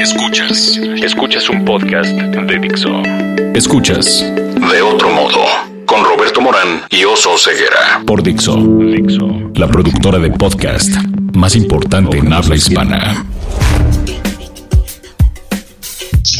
Escuchas. Escuchas un podcast de Dixo. Escuchas. De otro modo. Con Roberto Morán y Oso Ceguera. Por Dixo. Dixo. La productora de podcast más importante en habla hispana.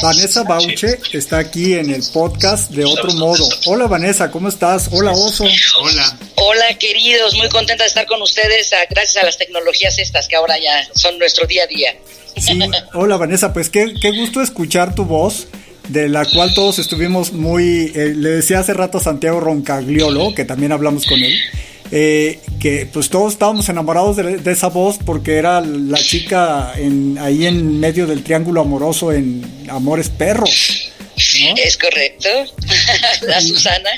Vanessa Bauche está aquí en el podcast de otro modo. Hola Vanessa, ¿cómo estás? Hola Oso. Hola. Hola queridos, muy contenta de estar con ustedes ah, gracias a las tecnologías estas que ahora ya son nuestro día a día. Sí, hola Vanessa, pues qué, qué gusto escuchar tu voz, de la cual todos estuvimos muy, eh, le decía hace rato a Santiago Roncagliolo, que también hablamos con él, eh, que pues todos estábamos enamorados de, esa voz porque era la chica en, ahí en medio del triángulo amoroso en Amores Perros. Es correcto. la Susana.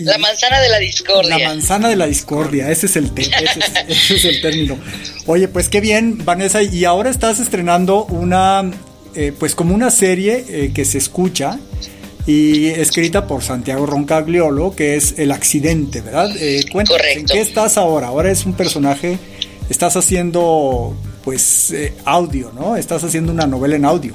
la manzana de la discordia. La manzana de la discordia, ese es el, ese es, el término. Oye, pues qué bien, Vanessa. Y ahora estás estrenando una, eh, pues como una serie eh, que se escucha y escrita por Santiago Roncagliolo, que es El accidente, ¿verdad? Eh, ¿en qué estás ahora? Ahora es un personaje, estás haciendo pues eh, audio, ¿no? Estás haciendo una novela en audio.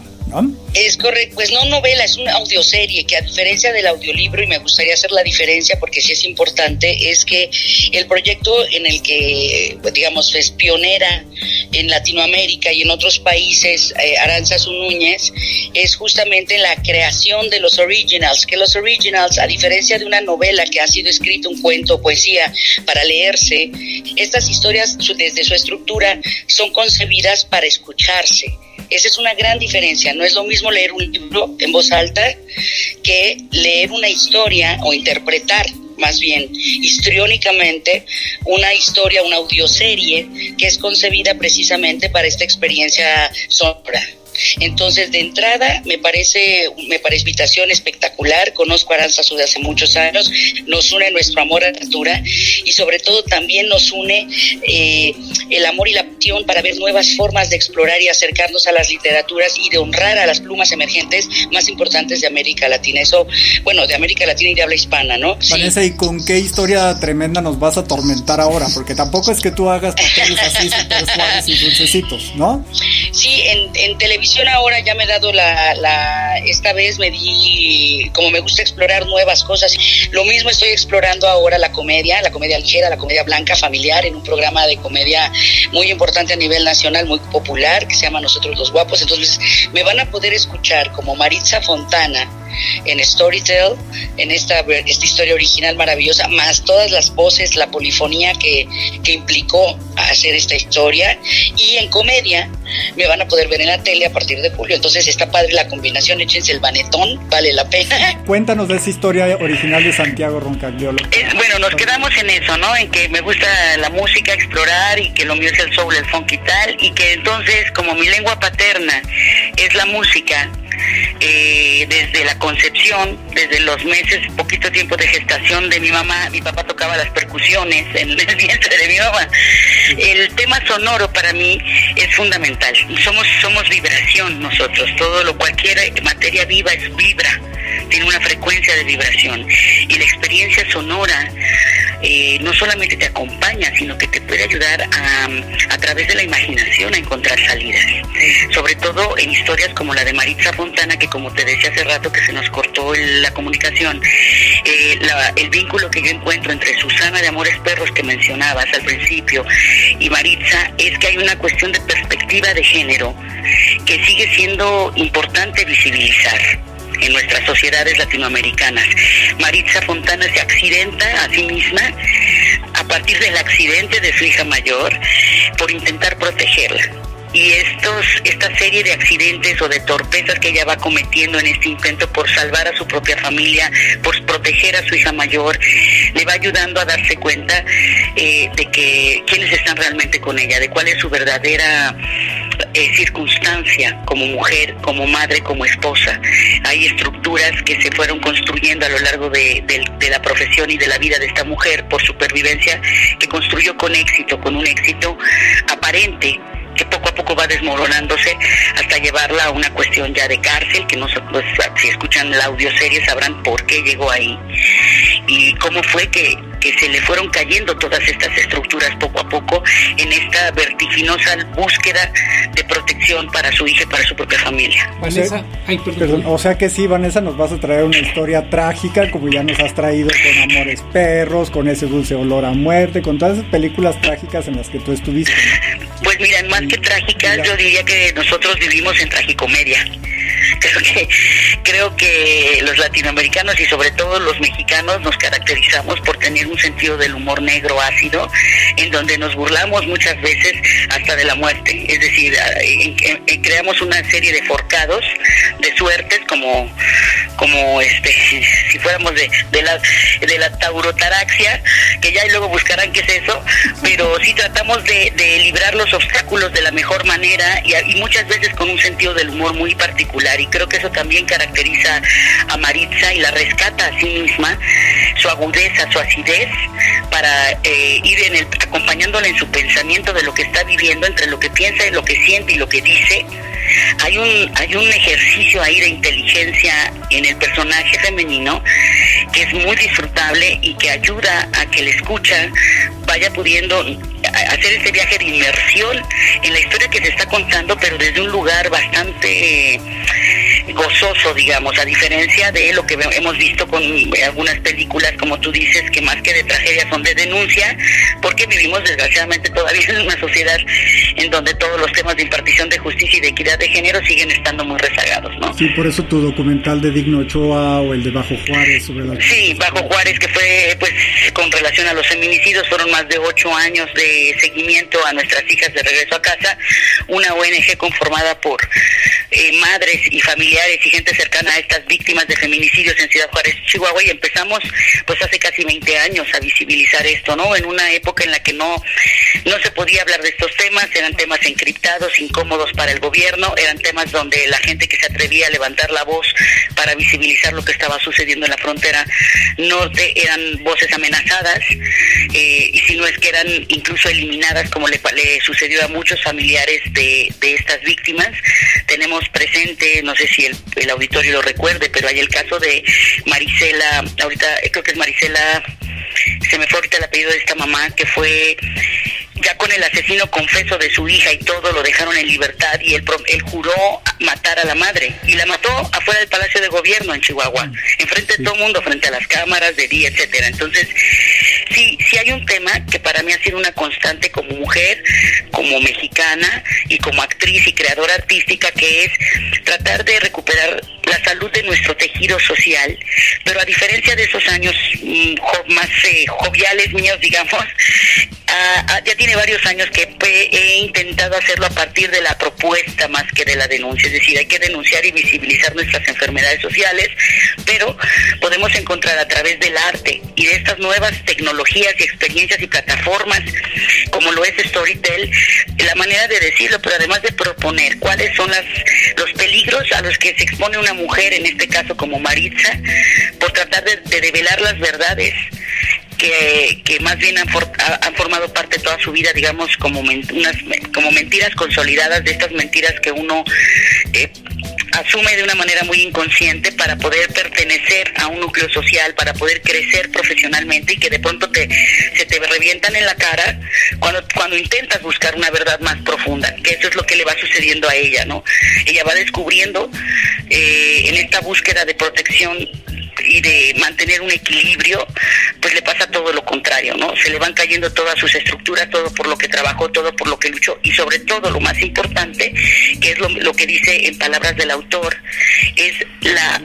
Es correcto, pues no novela, es una audioserie que a diferencia del audiolibro, y me gustaría hacer la diferencia porque sí es importante, es que el proyecto en el que, pues, digamos, es pionera en Latinoamérica y en otros países, eh, Aranzas Núñez, es justamente la creación de los originals, que los originals, a diferencia de una novela que ha sido escrita, un cuento, poesía, para leerse, estas historias desde su estructura son concebidas para escucharse esa es una gran diferencia. No es lo mismo leer un libro en voz alta que leer una historia o interpretar más bien histriónicamente una historia, una audioserie que es concebida precisamente para esta experiencia sonora. Entonces, de entrada, me parece, me parece invitación espectacular. Conozco a Aranzazu de hace muchos años. Nos une nuestro amor a la cultura y, sobre todo, también nos une eh, el amor y la pasión para ver nuevas formas de explorar y acercarnos a las literaturas y de honrar a las plumas emergentes más importantes de América Latina. Eso, bueno, de América Latina y de habla hispana, ¿no? Vanessa, ¿y con qué historia tremenda nos vas a atormentar ahora? Porque tampoco es que tú hagas papeles así súper suaves y dulcecitos, ¿no? Sí, en, en televisión ahora ya me he dado la, esta vez me di, como me gusta explorar nuevas cosas, lo mismo estoy explorando ahora la comedia, la comedia ligera, la comedia blanca familiar, en un programa de comedia muy importante a nivel nacional, muy popular, que se llama Nosotros los Guapos, entonces me van a poder escuchar como Maritza Fontana, en Storytel, en esta, esta historia original maravillosa, más todas las voces, la polifonía que, que implicó hacer esta historia. Y en comedia me van a poder ver en la tele partir de julio. Entonces está padre la combinación, échense el banetón, vale la pena. Cuéntanos de esa historia original de Santiago Roncagliolo. bueno, nos quedamos en eso, ¿no? En que me gusta la música, explorar y que lo mío es el soul, el funk y tal. Y que entonces, como mi lengua paterna es la música, eh, desde la concepción, desde los meses, poquito tiempo de gestación de mi mamá, mi papá tocaba las percusiones en el vientre de mi mamá. El tema sonoro para mí es fundamental. Somos, somos vibración nosotros, todo lo cualquier materia viva es vibra, tiene una frecuencia de vibración. Y la experiencia sonora eh, no solamente te acompaña, sino que te puede ayudar a, a través de la imaginación a encontrar salidas. Sobre todo en historias como la de Maritza Fontana, que como te decía hace rato que se nos cortó la comunicación, eh, el vínculo que yo encuentro entre Susana de Amores Perros que mencionabas al principio y Maritza es que hay una cuestión de perspectiva de género que sigue siendo importante visibilizar en nuestras sociedades latinoamericanas. Maritza Fontana se accidenta a sí misma a partir del accidente de su hija mayor por intentar protegerla y estos esta serie de accidentes o de torpezas que ella va cometiendo en este intento por salvar a su propia familia, por proteger a su hija mayor, le va ayudando a darse cuenta eh, de que quiénes están realmente con ella, de cuál es su verdadera eh, circunstancia como mujer, como madre, como esposa. Hay estructuras que se fueron construyendo a lo largo de, de la profesión y de la vida de esta mujer por supervivencia que construyó con éxito, con un éxito aparente que poco a poco va desmoronándose hasta llevarla a una cuestión ya de cárcel, que no pues, si escuchan la audioserie sabrán por qué llegó ahí y cómo fue que, que se le fueron cayendo todas estas estructuras poco a poco en esta vertiginosa búsqueda de protección para su hija y para su propia familia. Vanessa, perdón. o sea que sí, Vanessa, nos vas a traer una historia trágica, como ya nos has traído con Amores Perros, con ese dulce olor a muerte, con todas esas películas trágicas en las que tú estuviste. Pues mira, más que trágicas, yo diría que nosotros vivimos en tragicomedia. Creo que, creo que los latinoamericanos y sobre todo los mexicanos nos caracterizamos por tener un sentido del humor negro ácido, en donde nos burlamos muchas veces hasta de la muerte. Es decir, creamos una serie de forcados, de suertes, como, como este, si fuéramos de, de la de la taurotaraxia, que ya y luego buscarán qué es eso, pero sí tratamos de, de librar los obstáculos de la mejor manera y, y muchas veces con un sentido del humor muy particular y creo que eso también caracteriza a Maritza y la rescata a sí misma, su agudeza, su acidez, para eh, ir en el, acompañándola en su pensamiento de lo que está viviendo, entre lo que piensa y lo que siente y lo que dice. Hay un, hay un ejercicio ahí de inteligencia en el personaje femenino que es muy disfrutable y que ayuda a que el escucha vaya pudiendo hacer ese viaje de inmersión en la historia que se está contando, pero desde un lugar bastante gozoso, digamos, a diferencia de lo que hemos visto con algunas películas, como tú dices, que más que de tragedia son de denuncia, porque vivimos desgraciadamente todavía en una sociedad en donde todos los temas de impartición de justicia y de equidad de género siguen estando muy rezagados, ¿no? Sí, por eso tu documental de Digno Ochoa o el de Bajo Juárez sobre la... Sí, Bajo Juárez, que fue, pues, con relación a los feminicidios, fueron más de ocho años de seguimiento a nuestras hijas de regreso a casa, una ONG conformada por eh, madres y familiares y gente cercana a estas víctimas de feminicidios en Ciudad Juárez, Chihuahua, y empezamos pues hace casi 20 años a visibilizar esto, ¿no? En una época en la que no, no se podía hablar de estos temas, eran temas encriptados, incómodos para el gobierno, eran temas donde la gente que se atrevía a levantar la voz para visibilizar lo que estaba sucediendo en la frontera norte eran voces amenazadas, eh, y si no es que eran incluso eliminadas, como le, le sucedió a muchos familiares de, de estas víctimas. Tenemos presente, no sé si el, auditorio lo recuerde, pero hay el caso de Marisela, ahorita creo que es Marisela, se me fue ahorita el apellido de esta mamá, que fue ya con el asesino confeso de su hija y todo, lo dejaron en libertad y él, él juró matar a la madre y la mató afuera del Palacio de Gobierno en Chihuahua, enfrente de todo el mundo, frente a las cámaras de día, etcétera. Entonces, sí, sí hay un tema que para mí ha sido una constante como mujer, como mexicana y como actriz y creadora artística, que es tratar de recuperar la salud de nuestro tejido social, pero a diferencia de esos años mm, más eh, joviales míos, digamos, ya tiene varios años que he intentado hacerlo a partir de la propuesta más que de la denuncia, es decir, hay que denunciar y visibilizar nuestras enfermedades sociales, pero podemos encontrar a través del arte y de estas nuevas tecnologías y experiencias y plataformas, como lo es Storytel, la manera de decirlo, pero además de proponer cuáles son las, los peligros a los que se expone una mujer, en este caso como Maritza, por tratar de, de develar las verdades que, que más bien han, han, formado parte toda su vida, digamos, como, unas, como mentiras consolidadas, de estas mentiras que uno eh, asume de una manera muy inconsciente para poder pertenecer a un núcleo social, para poder crecer profesionalmente y que de pronto te, se te revientan en la cara cuando, cuando intentas buscar una verdad más profunda, que eso es lo que le va sucediendo a ella, ¿no? Ella va descubriendo eh, en esta búsqueda de protección y de mantener un equilibrio, pues le pasa todo lo contrario, ¿no? Se le van cayendo todas sus estructuras, todo por lo que trabajó, todo por lo que luchó y sobre todo lo más importante, que es lo, que dice en palabras del autor, es la,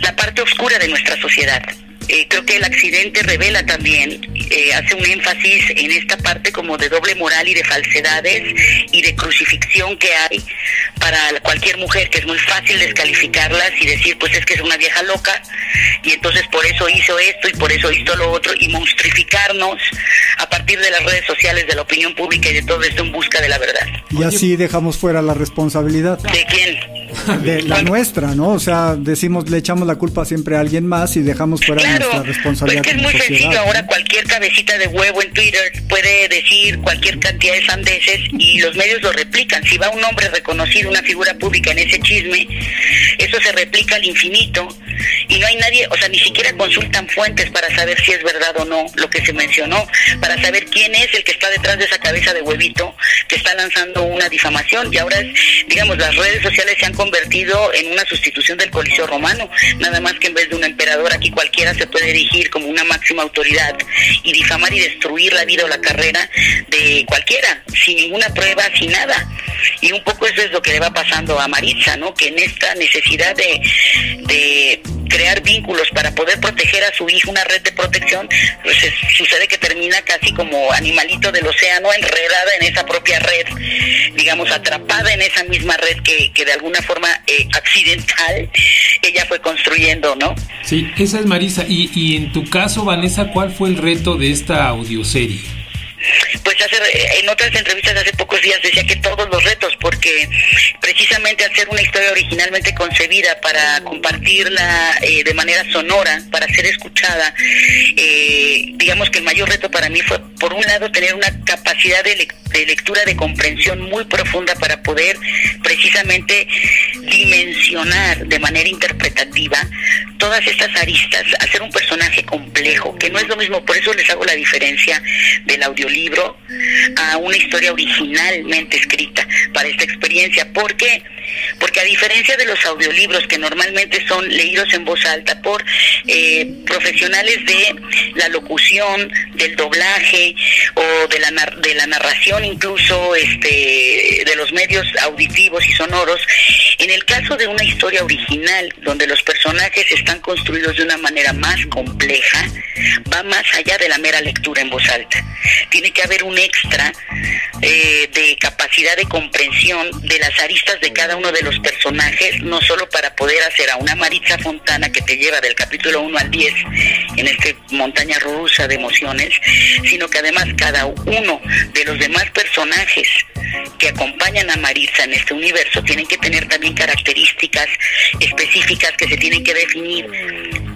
la parte oscura de nuestra sociedad eh, creo que el accidente revela también, eh, hace un énfasis en esta parte como de doble moral y de falsedades y de crucifixión que hay para cualquier mujer, que es muy fácil descalificarlas y decir, pues es que es una vieja loca y entonces por eso hizo esto y por eso hizo lo otro y monstrificarnos a partir de las redes sociales, de la opinión pública y de todo esto en busca de la verdad. Y así dejamos fuera la responsabilidad. ¿De quién? De la nuestra, ¿no? O sea, decimos, le echamos la culpa siempre a alguien más y dejamos fuera nuestra responsabilidad. Pues que es muy sencillo, ahora cualquier cabecita de huevo en Twitter puede decir cualquier cantidad de sandeces y los medios lo replican. Si va un hombre reconocido, una figura pública en ese chisme, eso se replica al infinito y no hay nadie, o sea, ni siquiera consultan fuentes para saber si es verdad o no lo que se mencionó, para saber quién es el que está detrás de esa cabeza de huevito que está lanzando una difamación y ahora, digamos, las redes sociales se han convertido en una sustitución del Coliseo Romano, nada más que en vez de un emperador aquí cualquiera se puede erigir como una máxima autoridad y difamar y destruir la vida o la carrera de cualquiera, sin ninguna prueba, sin nada. Y un poco eso es lo que le va pasando a Maritza, ¿no? Que en esta necesidad de crear vínculos para poder proteger a su hijo, una red de protección, pues sucede que termina casi como animalito del océano, enredada en esa propia red, digamos, atrapada en esa misma red que, que de alguna forma eh, accidental ella fue construyendo, ¿no? Sí, esa es Marisa. Y, y en tu caso, Vanessa, ¿cuál fue el reto de esta audioserie? Pues hacer en otras entrevistas hace pocos días decía que todos los retos, porque precisamente hacer una historia originalmente concebida para compartirla eh, de manera sonora, para ser escuchada, eh, digamos que el mayor reto para mí fue, por un lado, tener una capacidad de, de lectura, de comprensión muy profunda para poder precisamente dimensionar de manera interpretativa todas estas aristas, hacer un personaje complejo, que no es lo mismo, por eso les hago la diferencia del audiolibro a una historia originalmente escrita para esta experiencia. ¿Por qué? Porque a diferencia de los audiolibros que normalmente son leídos en voz alta por eh, profesionales de la locución, del doblaje o de la, de la narración incluso este, de los medios auditivos y sonoros, en el caso de una historia original donde los personajes están construidos de una manera más compleja, va más allá de la mera lectura en voz alta. Tiene que haber un extra eh, de capacidad de comprensión de las aristas de cada uno de los personajes, no solo para poder hacer a una Maritza Fontana que te lleva del capítulo 1 al 10 en este montaña rusa de emociones, sino que además cada uno de los demás personajes que acompañan a Maritza en este universo tienen que tener también características específicas que se tienen que definir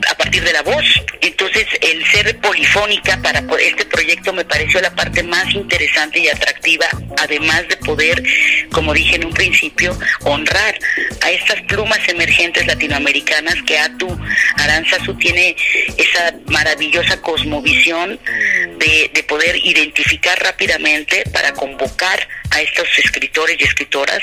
a partir de la voz. Entonces, el ser polifónica para este proyecto me pareció la parte más interesante y atractiva, además de poder, como dije en un principio, honrar a estas plumas emergentes latinoamericanas que Atu Aranzazu tiene esa maravillosa cosmovisión de, de poder identificar rápidamente para convocar estos escritores y escritoras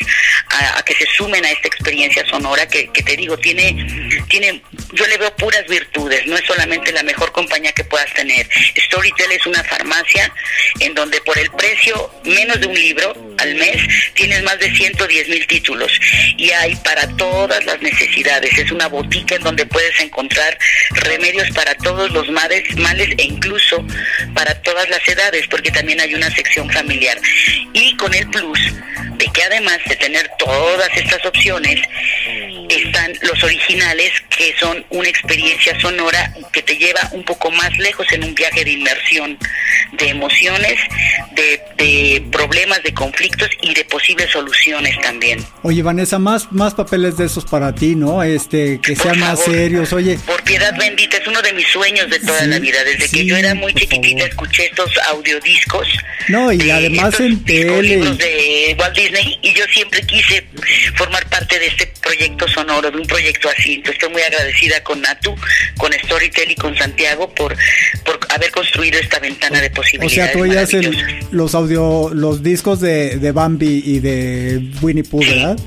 a, que se sumen a esta experiencia sonora que, que, te digo, tiene, tiene, yo le veo puras virtudes, no es solamente la mejor compañía que puedas tener. Storytel es una farmacia en donde por el precio menos de un libro al mes tienes más de 110 mil títulos y hay para todas las necesidades. Es una botica en donde puedes encontrar remedios para todos los males, males e incluso para todas las edades, porque también hay una sección familiar. Y con el plus de que además de tener todas estas opciones, están los originales que son una experiencia sonora que te lleva un poco más lejos en un viaje de inmersión, de emociones, de, de problemas, de conflictos y de posibles soluciones también. Oye, Vanessa, más, más papeles de esos para ti, ¿no? Este, que sean más serios, oye. Por piedad bendita, es uno de mis sueños de toda la vida. Desde que yo era muy chiquitita escuché estos audiodiscos. No, y además en tele. de Walt Disney y yo siempre quise formar parte de este proyecto sonoro, de un proyecto así. Entonces estoy muy agradecida con Natu, con Storytel y con Santiago por, por haber construido esta ventana de posibilidades. O sea, tú oías los audio, los discos de, de Bambi y de Winnie Pooh, ¿verdad?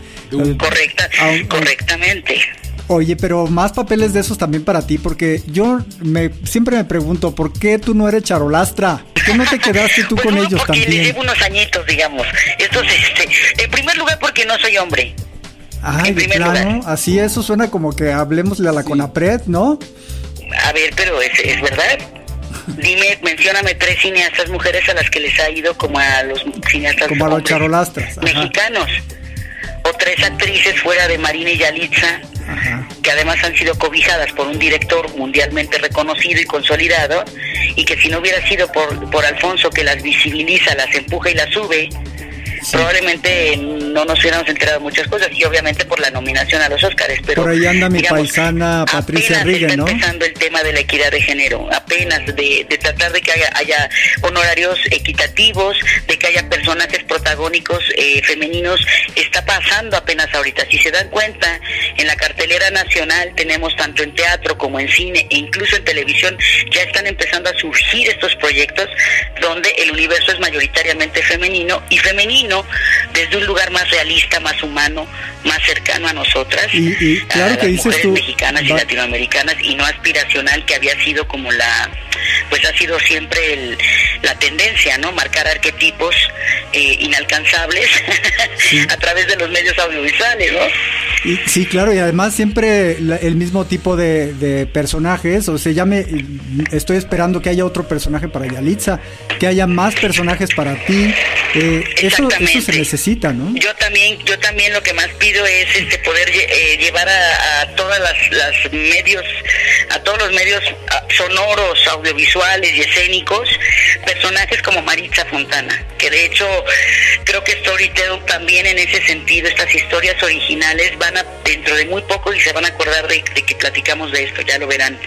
Correcta, correctamente. Oye, pero más papeles de esos también para ti, porque yo me siempre me pregunto, ¿por qué tú no eres charolastra? ¿Por qué no te quedaste tú pues con ellos porque también? llevo unos añitos, digamos. Entonces, este, en primer lugar, porque no soy hombre. Ay, plano, así eso suena como que hablemosle a la Conapred, ¿no? A ver, pero es, es verdad. Dime, mencióname tres cineastas mujeres a las que les ha ido como a los cineastas como a los charolastras mexicanos. O tres actrices fuera de Marina y Yalitza que además han sido cobijadas por un director mundialmente reconocido y consolidado y que si no hubiera sido por, por Alfonso que las visibiliza, las empuja y las sube, probablemente no nos hubiéramos enterado de muchas cosas y obviamente por la nominación a los Óscares. Pero, por ahí anda mi paisana Patricia Riggen, ¿no? empezando el tema de la equidad de género, apenas de, tratar de que haya, honorarios equitativos, de que haya personajes protagónicos eh, femeninos, está pasando apenas ahorita. Si se dan cuenta en la cartelera nacional tenemos tanto en teatro como en cine e incluso en televisión ya están empezando a surgir estos proyectos donde el universo es mayoritariamente femenino y femenino desde un lugar más realista, más humano, más cercano a nosotras, y, claro a que dices mujeres mexicanas y latinoamericanas y no aspiracional que había sido como la pues ha sido siempre la tendencia, ¿no? Marcar arquetipos eh, inalcanzables a través de los medios audiovisuales, ¿no? Y, sí, claro, y además siempre el mismo tipo de, personajes, o sea, ya me estoy esperando que haya otro personaje para Yalitza, que haya más personajes para ti, eh, eso, eso se necesita, ¿no? Yo también, yo también lo que más pido es este poder eh, llevar a, todas las, medios, a todos los medios sonoros, audiovisuales y escénicos, personajes como Maritza Fontana, que de hecho creo que Storytel también en ese sentido, estas historias originales van dentro de muy poco y se van a acordar de, que platicamos de esto, ya lo verán.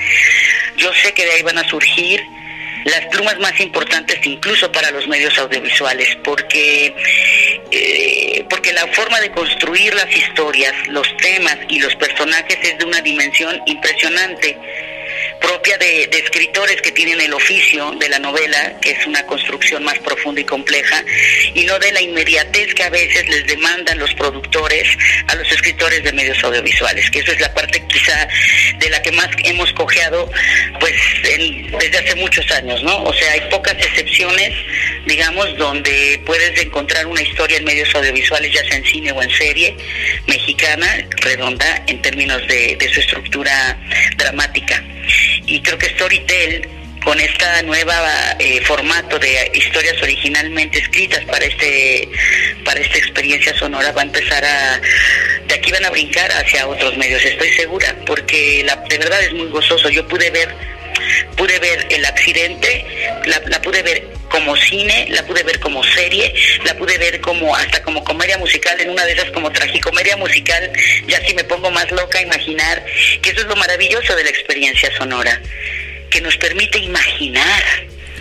Yo sé que de ahí van a surgir las plumas más importantes incluso para los medios audiovisuales, porque, eh, porque la forma de construir las historias, los temas y los personajes es de una dimensión impresionante propia de, escritores que tienen el oficio de la novela, que es una construcción más profunda y compleja, y no de la inmediatez que a veces les demandan los productores a los escritores de medios audiovisuales, que eso es la parte quizá de la que más hemos cojeado pues desde hace muchos años, ¿no? O sea, hay pocas excepciones, digamos, donde puedes encontrar una historia en medios audiovisuales, ya sea en cine o en serie, mexicana, redonda en términos de su estructura dramática y creo que Storytel con esta nueva eh, formato de historias originalmente escritas para este para esta experiencia sonora va a empezar a de aquí van a brincar hacia otros medios estoy segura porque la, de verdad es muy gozoso. Yo pude ver pude ver el accidente la, pude ver como cine, la pude ver como serie, la pude ver como hasta como comedia musical, en una de esas como tragicomedia musical, ya si me pongo más loca a imaginar, que eso es lo maravilloso de la experiencia sonora, que nos permite imaginar.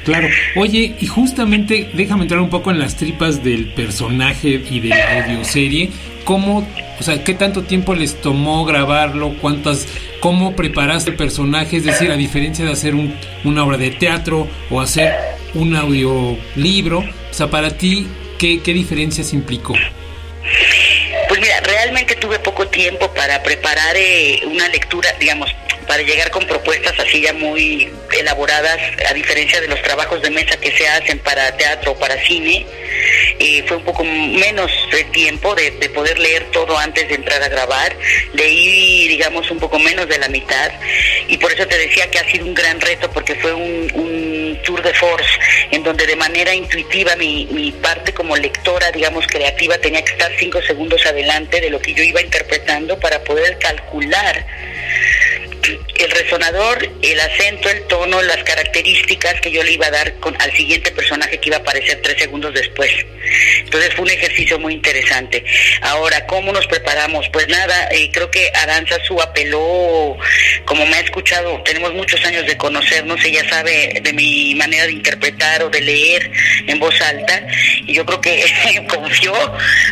Claro, oye, y justamente déjame entrar un poco en las tripas del personaje y de la audioserie, ¿cómo, o sea, qué tanto tiempo les tomó grabarlo? ¿Cuántas, cómo preparaste el personaje? Es decir, a diferencia de hacer un, una obra de teatro o hacer un audiolibro, o sea, para ti, ¿qué, qué diferencias implicó? Pues mira, realmente tuve poco tiempo para preparar eh, una lectura, digamos, para llegar con propuestas así ya muy elaboradas, a diferencia de los trabajos de mesa que se hacen para teatro o para cine. Eh, fue un poco menos de tiempo de, poder leer todo antes de entrar a grabar. Leí, digamos, un poco menos de la mitad y por eso te decía que ha sido un gran reto porque fue un, tour de force en donde de manera intuitiva mi, mi parte como lectora, digamos, creativa tenía que estar cinco segundos adelante de lo que yo iba interpretando para poder calcular el resonador, el acento, el tono, las características que yo le iba a dar con, al siguiente personaje que iba a aparecer tres segundos después. Entonces fue un ejercicio muy interesante. Ahora, ¿cómo nos preparamos? Pues nada, eh, creo que Aranza su apeló, como me ha escuchado, tenemos muchos años de conocernos, ella sabe de mi manera de interpretar o de leer en voz alta, y yo creo que confió,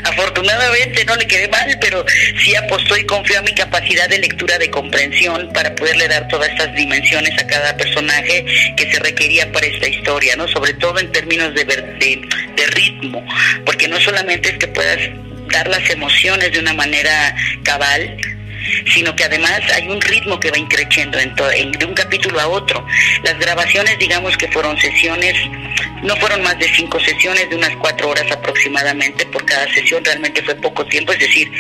afortunadamente no le quedé mal, pero sí apostó y confió a mi capacidad de lectura, de comprensión, para poderle dar todas estas dimensiones a cada personaje que se requería para esta historia, ¿no? Sobre todo en términos de, de, de ritmo, porque no solamente es que puedas dar las emociones de una manera cabal, sino que además hay un ritmo que va increciendo en de un capítulo a otro. Las grabaciones, digamos que fueron sesiones, no fueron más de cinco sesiones, de unas cuatro horas aproximadamente por cada sesión, realmente fue poco tiempo, es decir,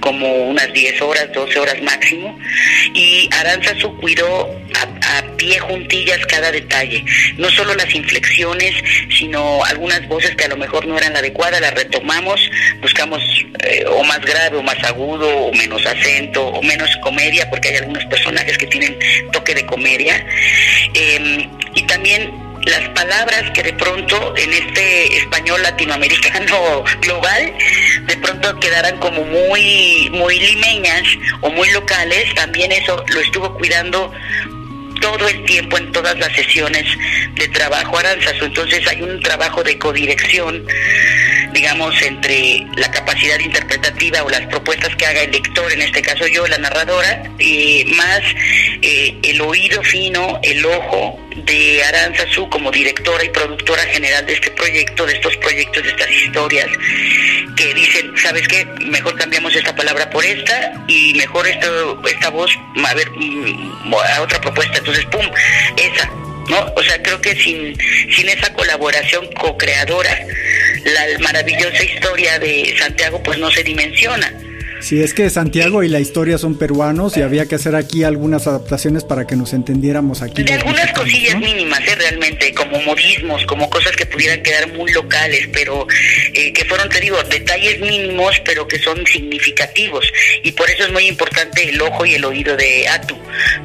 como unas diez horas, doce horas máximo, y Aranzazu cuidó a, a pie juntillas cada detalle, no solo las inflexiones, sino algunas voces que a lo mejor no eran la adecuada, las retomamos, buscamos eh, o más grave o más agudo o menos acento o menos comedia, porque hay algunos personajes que tienen toque de comedia. Em, y también las palabras que de pronto en este español latinoamericano global de pronto quedaran como muy muy limeñas o muy locales, también eso lo estuvo cuidando todo el tiempo en todas las sesiones de trabajo Aranzazu. Entonces hay un trabajo de codirección digamos, entre la capacidad interpretativa o las propuestas que haga el lector, en este caso yo, la narradora, eh, más eh, el oído fino, el ojo de Aranzazú como directora y productora general de este proyecto, de estos proyectos, de estas historias, que dicen, ¿sabes qué? Mejor cambiamos esta palabra por esta y mejor esto, esta voz, a ver, mm, a otra propuesta, entonces, ¡pum! Esa, ¿no? O sea, creo que sin, sin esa colaboración co-creadora, la maravillosa historia de Santiago pues no se dimensiona. Sí, es que Santiago y la historia son peruanos y había que hacer aquí algunas adaptaciones para que nos entendiéramos aquí. De algunas cosillas mínimas, ¿eh? realmente, como modismos, como cosas que pudieran quedar muy locales, pero eh, que fueron, te digo, detalles mínimos, pero que son significativos. Y por eso es muy importante el ojo y el oído de Atu,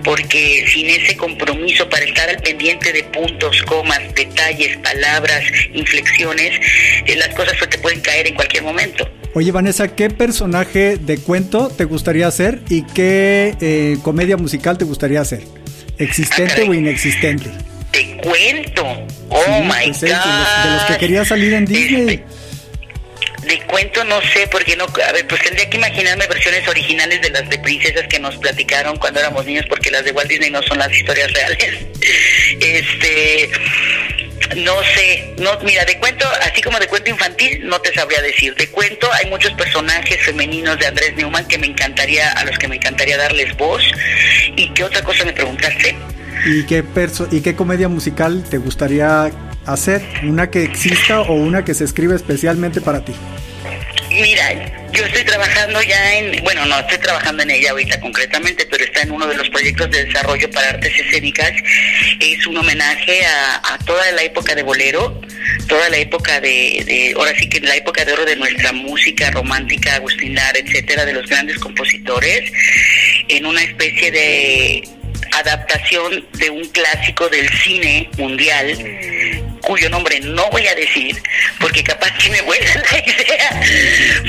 porque sin ese compromiso para estar al pendiente de puntos, comas, detalles, palabras, inflexiones, eh, las cosas te pueden caer en cualquier momento. Oye, Vanessa, ¿qué personaje de cuento te gustaría hacer y qué eh, comedia musical te gustaría hacer? ¿Existente o inexistente? De cuento. Oh my God. Pues, de, los, que quería salir en Disney. Este, de cuento no sé, porque no, a ver, pues tendría que imaginarme versiones originales de las de princesas que nos platicaron cuando éramos niños, porque las de Walt Disney no son las historias reales. Este, no sé, no, mira, de cuento, así como de cuento infantil, no te sabría decir. De cuento hay muchos personajes femeninos de Andrés Neumann que me encantaría, a los que me encantaría darles voz. ¿Y qué otra cosa me preguntaste? ¿Y qué, perso ¿Y qué comedia musical te gustaría hacer? ¿Una que exista o una que se escribe especialmente para ti? Mira, yo estoy trabajando ya en, bueno, no estoy trabajando en ella ahorita concretamente, pero está en uno de los proyectos de desarrollo para artes escénicas. Es un homenaje a, toda la época de bolero, toda la época de, de, ahora sí que la época de oro de nuestra música romántica, Agustín etcétera, de los grandes compositores, en una especie de adaptación de un clásico del cine mundial cuyo nombre no voy a decir porque capaz que me vuelva la idea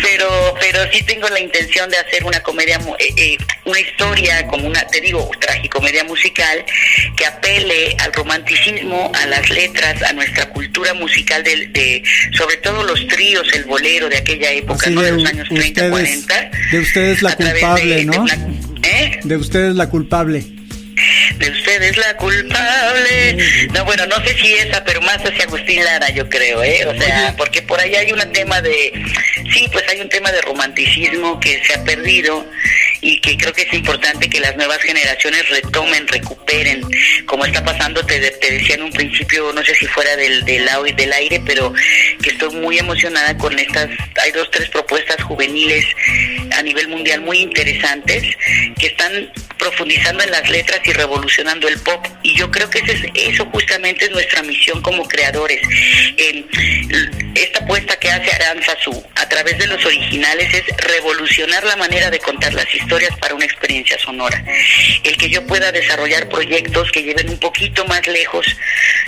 pero pero sí tengo la intención de hacer una comedia eh, eh, una historia como una te digo tragicomedia musical que apele al romanticismo a las letras a nuestra cultura musical de, de sobre todo los tríos el bolero de aquella época ¿no? de, los años 30 40 de ustedes la culpable no ¿eh? de ustedes la culpable de usted es la culpable. No, bueno, no sé si esa, pero más hacia Agustín Lara, yo creo, ¿eh? O sea, porque por ahí hay un tema de, sí, pues hay un tema de romanticismo que se ha perdido y que creo que es importante que las nuevas generaciones retomen, recuperen, como está pasando, te, decía en un principio, no sé si fuera del, del, del aire, pero que estoy muy emocionada con estas, hay dos, tres propuestas juveniles a nivel mundial muy interesantes que están profundizando en las letras y revolucionando el pop. Y yo creo que ese es, eso justamente es nuestra misión como creadores. esta apuesta que hace Aranzazu a través de los originales es revolucionar la manera de contar las historias para una experiencia sonora. El que yo pueda desarrollar proyectos que lleven un poquito más lejos,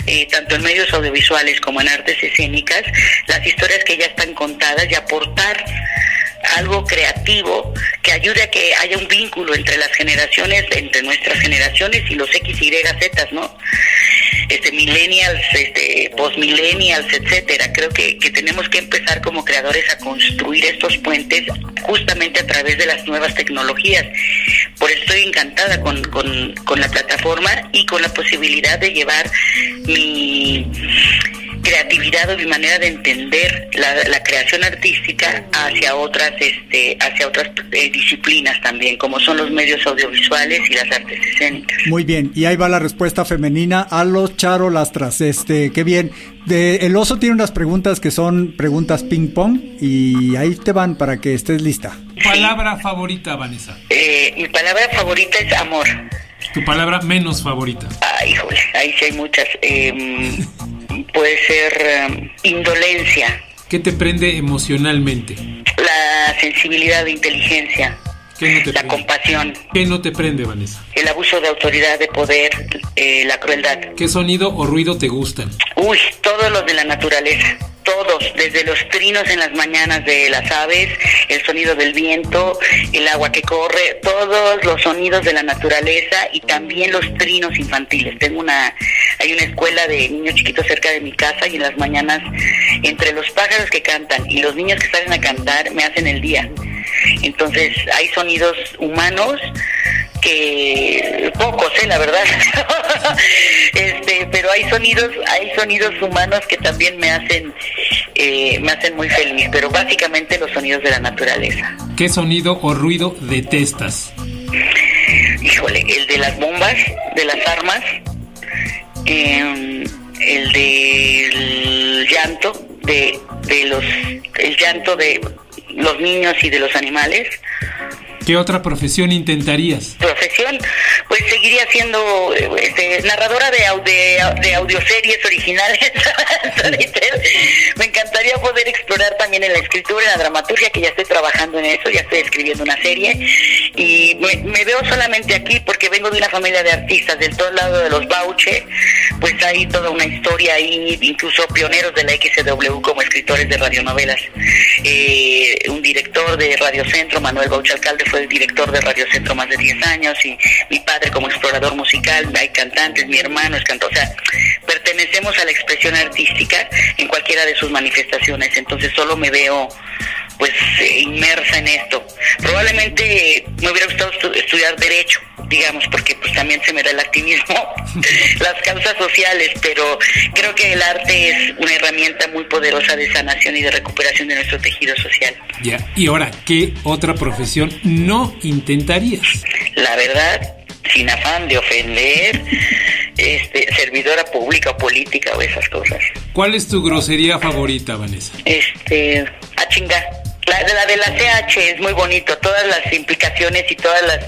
eh, tanto en medios audiovisuales como en artes escénicas, las historias que ya están contadas y aportar algo creativo que ayude a que haya un vínculo entre las generaciones, entre nuestras generaciones y los X, Y, ¿no? Este, millennials, este, postmillennials, etcétera. Creo que, que tenemos que empezar como creadores a construir estos puentes justamente a través de las nuevas tecnologías. Por eso estoy encantada con, con, con la plataforma y con la posibilidad de llevar mi creatividad o mi manera de entender la, creación artística hacia otras este hacia otras eh, disciplinas también como son los medios audiovisuales y las artes escénicas. Muy bien y ahí va la respuesta femenina a los charolastras. Este qué bien. De, el oso tiene unas preguntas que son preguntas ping pong y ahí te van para que estés lista. Palabra favorita Vanessa. Eh, mi palabra favorita es amor. Tu palabra menos favorita. Ay híjole ahí sí hay muchas. Eh, puede ser em, indolencia. ¿Qué te prende emocionalmente? La sensibilidad de inteligencia. la compasión. ¿Qué no te prende, Vanessa? El abuso de autoridad, de poder, eh, la crueldad. ¿Qué sonido o ruido te gustan? Uy, todos los de la naturaleza. Todos, desde los trinos en las mañanas de las aves, el sonido del viento, el agua que corre, todos los sonidos de la naturaleza y también los trinos infantiles. Tengo una, hay una escuela de niños chiquitos cerca de mi casa y en las mañanas, entre los pájaros que cantan y los niños que salen a cantar, me hacen el día. Entonces hay sonidos humanos que pocos, eh, la verdad. este, pero hay sonidos, hay sonidos humanos que también me hacen, eh, me hacen muy feliz. Pero básicamente los sonidos de la naturaleza. ¿Qué sonido o ruido detestas? Híjole, el de las bombas, de las armas, em, el del llanto, de, de los, el llanto de los niños y de los animales ¿Qué otra profesión intentarías? Profesión, pues seguiría siendo este, narradora de, de, audioseries originales. Me encantaría poder explorar también en la escritura, en la dramaturgia, que ya estoy trabajando en eso, ya estoy escribiendo una serie. Y me, veo solamente aquí porque vengo de una familia de artistas del todo lado de los Bauche, pues hay toda una historia ahí, incluso pioneros de la XW como escritores de radionovelas. Eh, un director de Radio Centro, Manuel Bauche Alcalde, fue el director de Radio Centro más de 10 años y mi padre como explorador musical, hay cantantes, mi hermano es cantor, o sea, pertenecemos a la expresión artística en cualquiera de sus manifestaciones, entonces solo me veo pues eh, inmersa en esto. Probablemente me hubiera gustado estudiar derecho, digamos, porque pues también se me da el activismo, las causas sociales, pero creo que el arte es una herramienta muy poderosa de sanación y de recuperación de nuestro tejido social. Ya, y ahora, ¿qué otra profesión no intentarías? La verdad, sin afán de ofender, este, servidora pública o política o esas cosas. ¿Cuál es tu grosería favorita, Vanessa? Este, a chingar. La, la de la CH es muy bonito, todas las implicaciones y todas las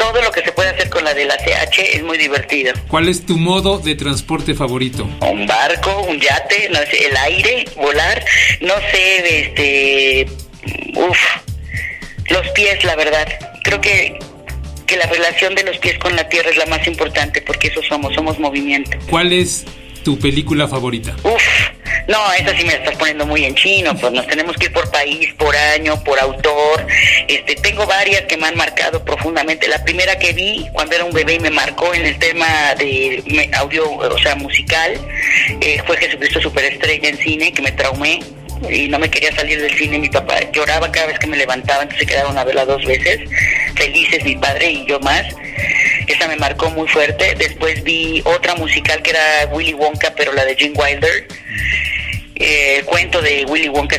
todo lo que se puede hacer con la de la CH es muy divertido. ¿Cuál es tu modo de transporte favorito? Un barco, un yate, no sé, el aire, volar, no sé, este, uf, los pies, la verdad. Creo que que la relación de los pies con la tierra es la más importante porque eso somos, somos movimiento. ¿Cuál es tu película favorita? Uf, no, esa sí me estás poniendo muy en chino, pues nos tenemos que ir por país, por año, por autor. Este, tengo varias que me han marcado profundamente. La primera que vi cuando era un bebé y me marcó en el tema de audio, o sea, musical, eh, fue Jesucristo Superestrella en cine, que me traumé y no me quería salir del cine. Mi papá lloraba cada vez que me levantaba, entonces se quedaron a verla dos veces. Felices mi padre y yo más. Esa me marcó muy fuerte. Después vi otra musical que era Willy Wonka, pero la de Jim Wilder el cuento de Willy Wonka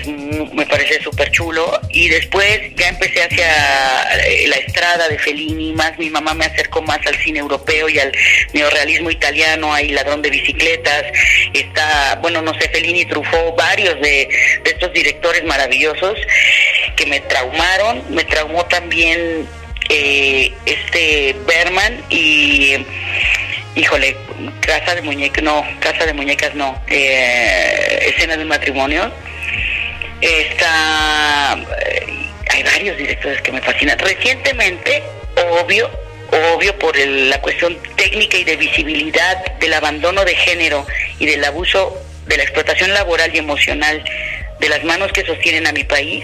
me parece súper chulo. Y después ya empecé hacia eh, la estrada de Fellini, más mi mamá me acercó más al cine europeo y al neorrealismo italiano, hay Ladrón de Bicicletas, está, bueno, no sé, Fellini, Truffaut, varios de, de estos directores maravillosos que me traumaron, me traumó también eh, este Berman y híjole, casa de muñecas, no, casa de muñecas no, eh, escena de matrimonio. Está, eh, hay varios directores que me fascinan. Recientemente, obvio, obvio por la cuestión técnica y de visibilidad del abandono de género y del abuso de la explotación laboral y emocional de las manos que sostienen a mi país,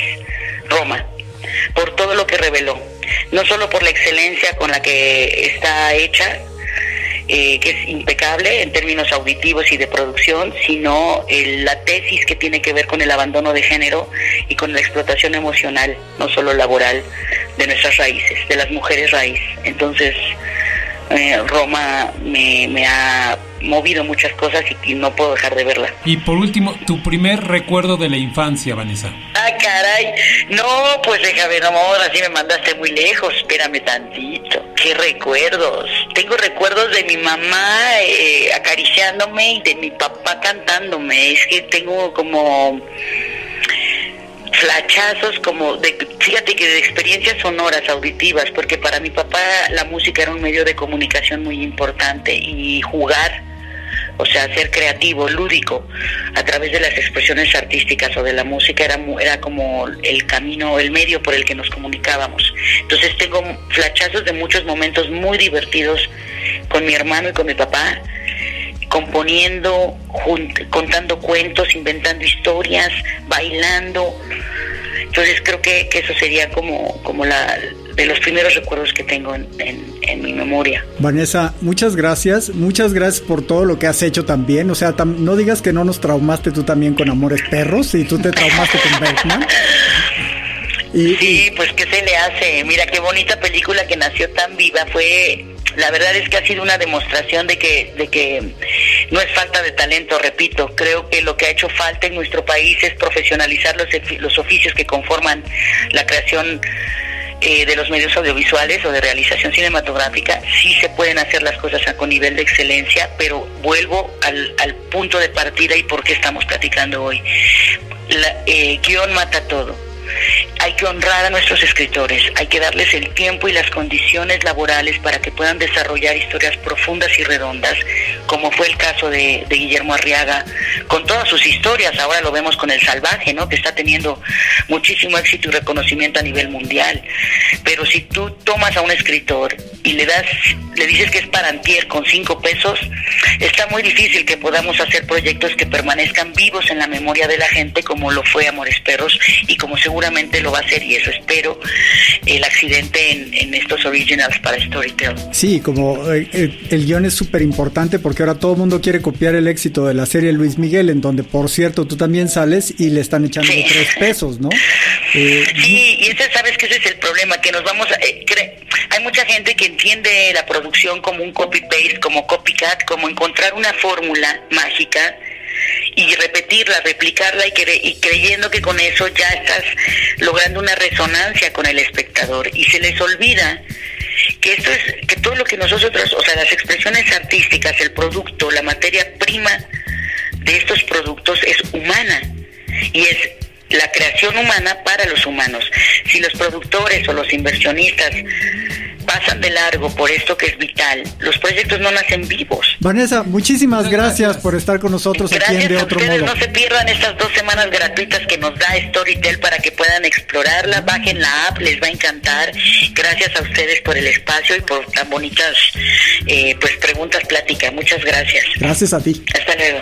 Roma, por todo lo que reveló, no solo por la excelencia con la que está hecha, eh, que es impecable en términos auditivos y de producción, sino la tesis que tiene que ver con el abandono de género y con la explotación emocional, no solo laboral, de nuestras raíces, de las mujeres raíz. Entonces, eh, Roma me, me, ha movido muchas cosas y, no puedo dejar de verla. Y por último, tu primer recuerdo de la infancia, Vanessa. Ah, caray. No, pues déjame, no, ahora sí me mandaste muy lejos. Espérame tantito. ¿Qué recuerdos? Tengo recuerdos de mi mamá eh, acariciándome y de mi papá cantándome. Es que tengo como flachazos como de, fíjate que de experiencias sonoras, auditivas, porque para mi papá la música era un medio de comunicación muy importante y jugar, o sea, ser creativo, lúdico, a través de las expresiones artísticas o de la música era, era como el camino, el medio por el que nos comunicábamos. Entonces tengo flachazos de muchos momentos muy divertidos con mi hermano y con mi papá componiendo, contando cuentos, inventando historias, bailando. Entonces creo que, eso sería como, como la, de los primeros recuerdos que tengo en, en, mi memoria. Vanessa, muchas gracias, muchas gracias por todo lo que has hecho también. O sea, no digas que no nos traumaste tú también con Amores Perros y tú te traumaste con Bergman. sí, pues qué se le hace. Mira qué bonita película que nació tan viva. Fue, la verdad es que ha sido una demostración de que, de que no es falta de talento, repito. Creo que lo que ha hecho falta en nuestro país es profesionalizar los, los oficios que conforman la creación eh, de los medios audiovisuales o de realización cinematográfica, sí se pueden hacer las cosas con nivel de excelencia, pero vuelvo al, al punto de partida y por qué estamos platicando hoy. Eh, guion mata todo hay que honrar a nuestros escritores, hay que darles el tiempo y las condiciones laborales para que puedan desarrollar historias profundas y redondas, como fue el caso de, Guillermo Arriaga, con todas sus historias, ahora lo vemos con El Salvaje, ¿no? que está teniendo muchísimo éxito y reconocimiento a nivel mundial. Pero si tú tomas a un escritor y le das, le dices que es parantier con cinco pesos, está muy difícil que podamos hacer proyectos que permanezcan vivos en la memoria de la gente, como lo fue Amores Perros y como seguro seguramente lo va a hacer y eso espero el accidente en, estos originals para Storytel. Sí, como eh, el, guion es súper importante porque ahora todo el mundo quiere copiar el éxito de la serie Luis Miguel, en donde por cierto tú también sales y le están echando tres pesos, ¿no? Eh, sí, y ese, sabes que ese es el problema, que nos vamos a... Eh, hay mucha gente que entiende la producción como un copy-paste, como copycat, como encontrar una fórmula mágica y repetirla, replicarla y, creyendo que con eso ya estás logrando una resonancia con el espectador y se les olvida que esto es que todo lo que nosotros, o sea, las expresiones artísticas, el producto, la materia prima de estos productos es humana y es la creación humana para los humanos. Si los productores o los inversionistas pasan de largo por esto que es vital. Los proyectos no nacen vivos. Vanessa, muchísimas gracias, por estar con nosotros aquí en De Otro Modo. No se pierdan estas dos semanas gratuitas que nos da Storytel para que puedan explorarla. Bajen la app, les va a encantar. Gracias a ustedes por el espacio y por tan bonitas eh, pues preguntas, plática. Muchas gracias. Gracias a ti. Hasta luego.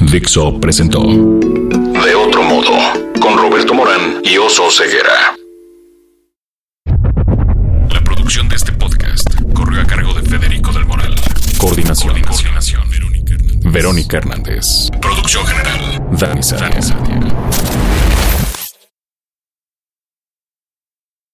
Dixo presentó De Otro Modo con Roberto Morán y Oso Ceguera. De este podcast corre a cargo de Federico del Moral. Coordinación. Verónica Hernández. Verónica Hernández. Producción general. Dani Sadia.